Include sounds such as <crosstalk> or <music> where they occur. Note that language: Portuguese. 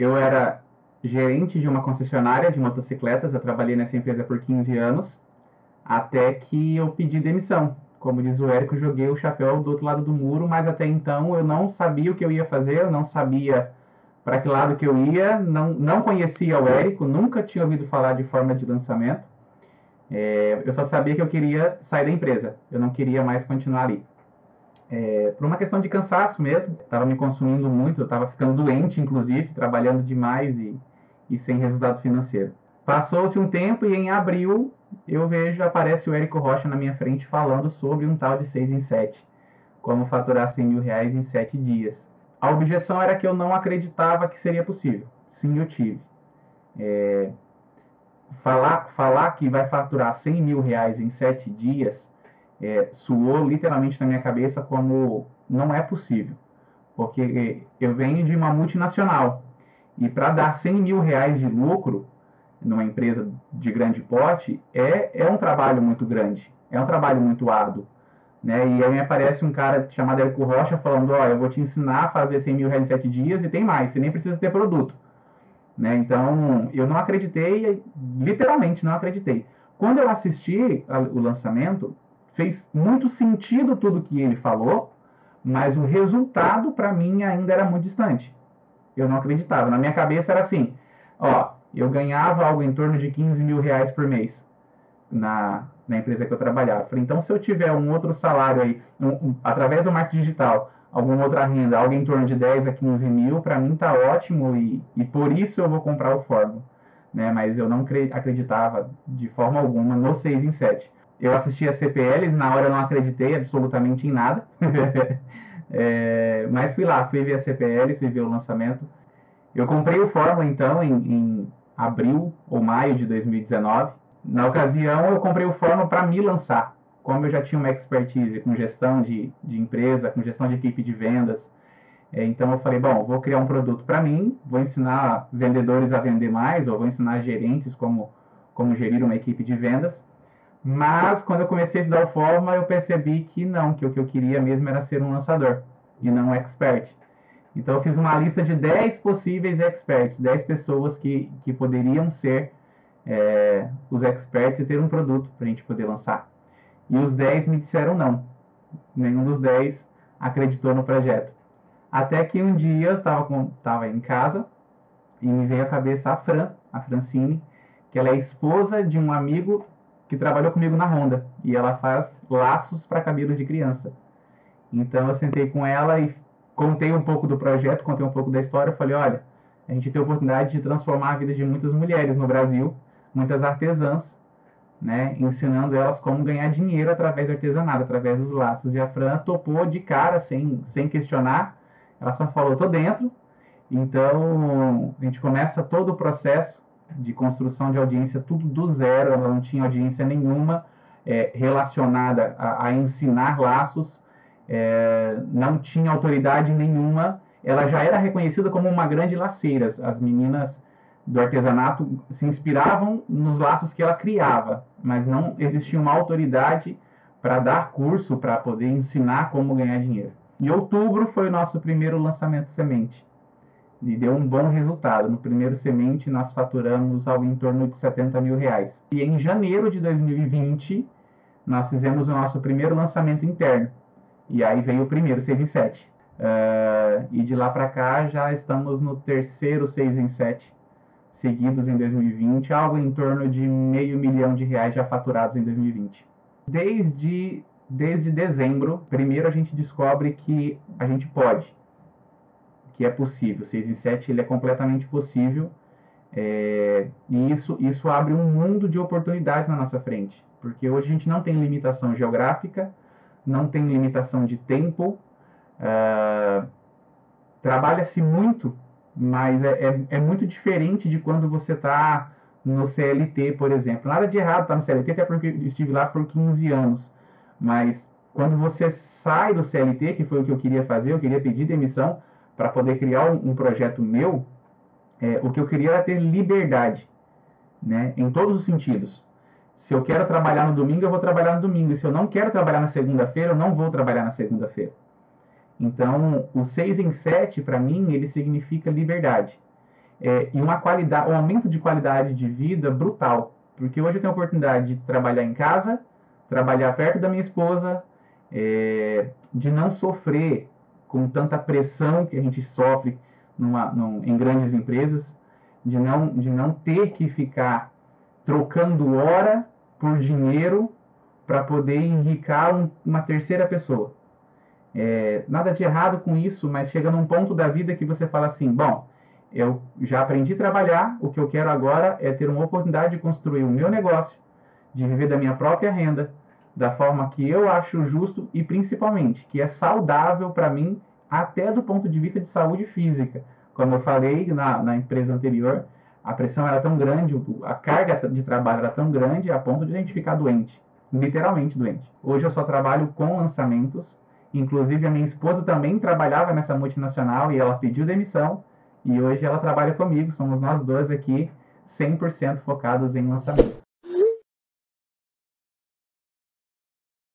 Eu era gerente de uma concessionária de motocicletas, eu trabalhei nessa empresa por 15 anos, até que eu pedi demissão. Como diz o Érico, joguei o chapéu do outro lado do muro, mas até então eu não sabia o que eu ia fazer, eu não sabia para que lado que eu ia, não, não conhecia o Érico, nunca tinha ouvido falar de forma de lançamento. É, eu só sabia que eu queria sair da empresa, eu não queria mais continuar ali. É, por uma questão de cansaço mesmo, estava me consumindo muito, eu estava ficando doente, inclusive, trabalhando demais e, e sem resultado financeiro. Passou-se um tempo e em abril eu vejo, aparece o Érico Rocha na minha frente falando sobre um tal de 6 em 7, como faturar 100 mil reais em 7 dias. A objeção era que eu não acreditava que seria possível. Sim, eu tive. É, falar, falar que vai faturar 100 mil reais em sete dias é, suou literalmente na minha cabeça como não é possível. Porque eu venho de uma multinacional e para dar 100 mil reais de lucro numa empresa de grande porte é, é um trabalho muito grande, é um trabalho muito árduo. Né? E aí aparece um cara chamado Érico Rocha falando, ó, eu vou te ensinar a fazer 100 mil reais em 7 dias e tem mais, você nem precisa ter produto. Né? Então, eu não acreditei, literalmente não acreditei. Quando eu assisti o lançamento, fez muito sentido tudo que ele falou, mas o resultado para mim ainda era muito distante. Eu não acreditava. Na minha cabeça era assim, ó, eu ganhava algo em torno de 15 mil reais por mês na, na empresa que eu trabalhava. Falei, então, se eu tiver um outro salário aí, um, um, através do marketing digital, alguma outra renda, algo em torno de 10 a 15 mil, para mim tá ótimo e, e por isso eu vou comprar o Fórmula. Né? Mas eu não acreditava de forma alguma no 6 em 7. Eu assisti a CPLs, na hora eu não acreditei absolutamente em nada. <laughs> é, mas fui lá, fui ver a CPLs, fui ver o lançamento. Eu comprei o Fórmula, então, em, em abril ou maio de 2019. Na ocasião, eu comprei o Fórmula para me lançar. Como eu já tinha uma expertise com gestão de, de empresa, com gestão de equipe de vendas, é, então eu falei, bom, vou criar um produto para mim, vou ensinar vendedores a vender mais, ou vou ensinar gerentes como, como gerir uma equipe de vendas. Mas quando eu comecei a estudar o Fórmula, eu percebi que não, que o que eu queria mesmo era ser um lançador e não um expert. Então eu fiz uma lista de 10 possíveis experts, 10 pessoas que, que poderiam ser é, os experts e ter um produto para a gente poder lançar. E os 10 me disseram não. Nenhum dos 10 acreditou no projeto. Até que um dia eu estava em casa e me veio à cabeça a Fran, a Francine, que ela é esposa de um amigo que trabalhou comigo na Honda. E ela faz laços para cabelos de criança. Então eu sentei com ela e contei um pouco do projeto, contei um pouco da história. Falei: olha, a gente tem a oportunidade de transformar a vida de muitas mulheres no Brasil, muitas artesãs, né, ensinando elas como ganhar dinheiro através do artesanato, através dos laços. E a Fran topou de cara, sem, sem questionar, ela só falou: tô dentro. Então, a gente começa todo o processo de construção de audiência, tudo do zero, ela não tinha audiência nenhuma é, relacionada a, a, ensinar laços, é, não tinha autoridade nenhuma, ela já era reconhecida como uma grande laceira. As meninas do artesanato se inspiravam nos laços que ela criava, mas não existia uma autoridade para dar curso, para poder ensinar como ganhar dinheiro. Em outubro foi o nosso primeiro lançamento semente e deu um bom resultado. No primeiro semente nós faturamos algo em torno de 70 mil reais. E em janeiro de 2020 nós fizemos o nosso primeiro lançamento interno. E aí veio o primeiro, 6 em 7. Uh, e de lá para cá já estamos no terceiro 6 em 7 seguidos em 2020, algo em torno de meio milhão de reais já faturados em 2020. Desde, desde dezembro, primeiro a gente descobre que a gente pode, que é possível. 6 em 7 ele é completamente possível. É, e isso, isso abre um mundo de oportunidades na nossa frente. Porque hoje a gente não tem limitação geográfica, não tem limitação de tempo, uh, trabalha-se muito mas é, é, é muito diferente de quando você está no CLT, por exemplo. Nada de errado estar tá no CLT, até porque eu estive lá por 15 anos. Mas quando você sai do CLT, que foi o que eu queria fazer, eu queria pedir demissão para poder criar um, um projeto meu, é, o que eu queria era ter liberdade, né, em todos os sentidos. Se eu quero trabalhar no domingo, eu vou trabalhar no domingo. E se eu não quero trabalhar na segunda-feira, eu não vou trabalhar na segunda-feira. Então, o 6 em 7, para mim, ele significa liberdade. é, e uma qualidade, um aumento de qualidade de vida brutal. Porque hoje eu tenho a oportunidade de trabalhar em casa, trabalhar perto da minha esposa, é, de não sofrer com tanta pressão que a gente sofre numa, num, em grandes empresas, de não, de não ter que ficar trocando hora por dinheiro para poder enricar um, uma terceira pessoa. É, nada de errado com isso, mas chega num ponto da vida que você fala assim: bom, eu já aprendi a trabalhar, o que eu quero agora é ter uma oportunidade de construir o meu negócio, de viver da minha própria renda, da forma que eu acho justo e principalmente que é saudável para mim, até do ponto de vista de saúde física. Como eu falei na, na empresa anterior, a pressão era tão grande, a carga de trabalho era tão grande a ponto de a gente ficar doente, literalmente doente. Hoje eu só trabalho com lançamentos, inclusive a minha esposa também trabalhava nessa multinacional e ela pediu demissão e hoje ela trabalha comigo, somos nós dois aqui 100% focados em lançamentos.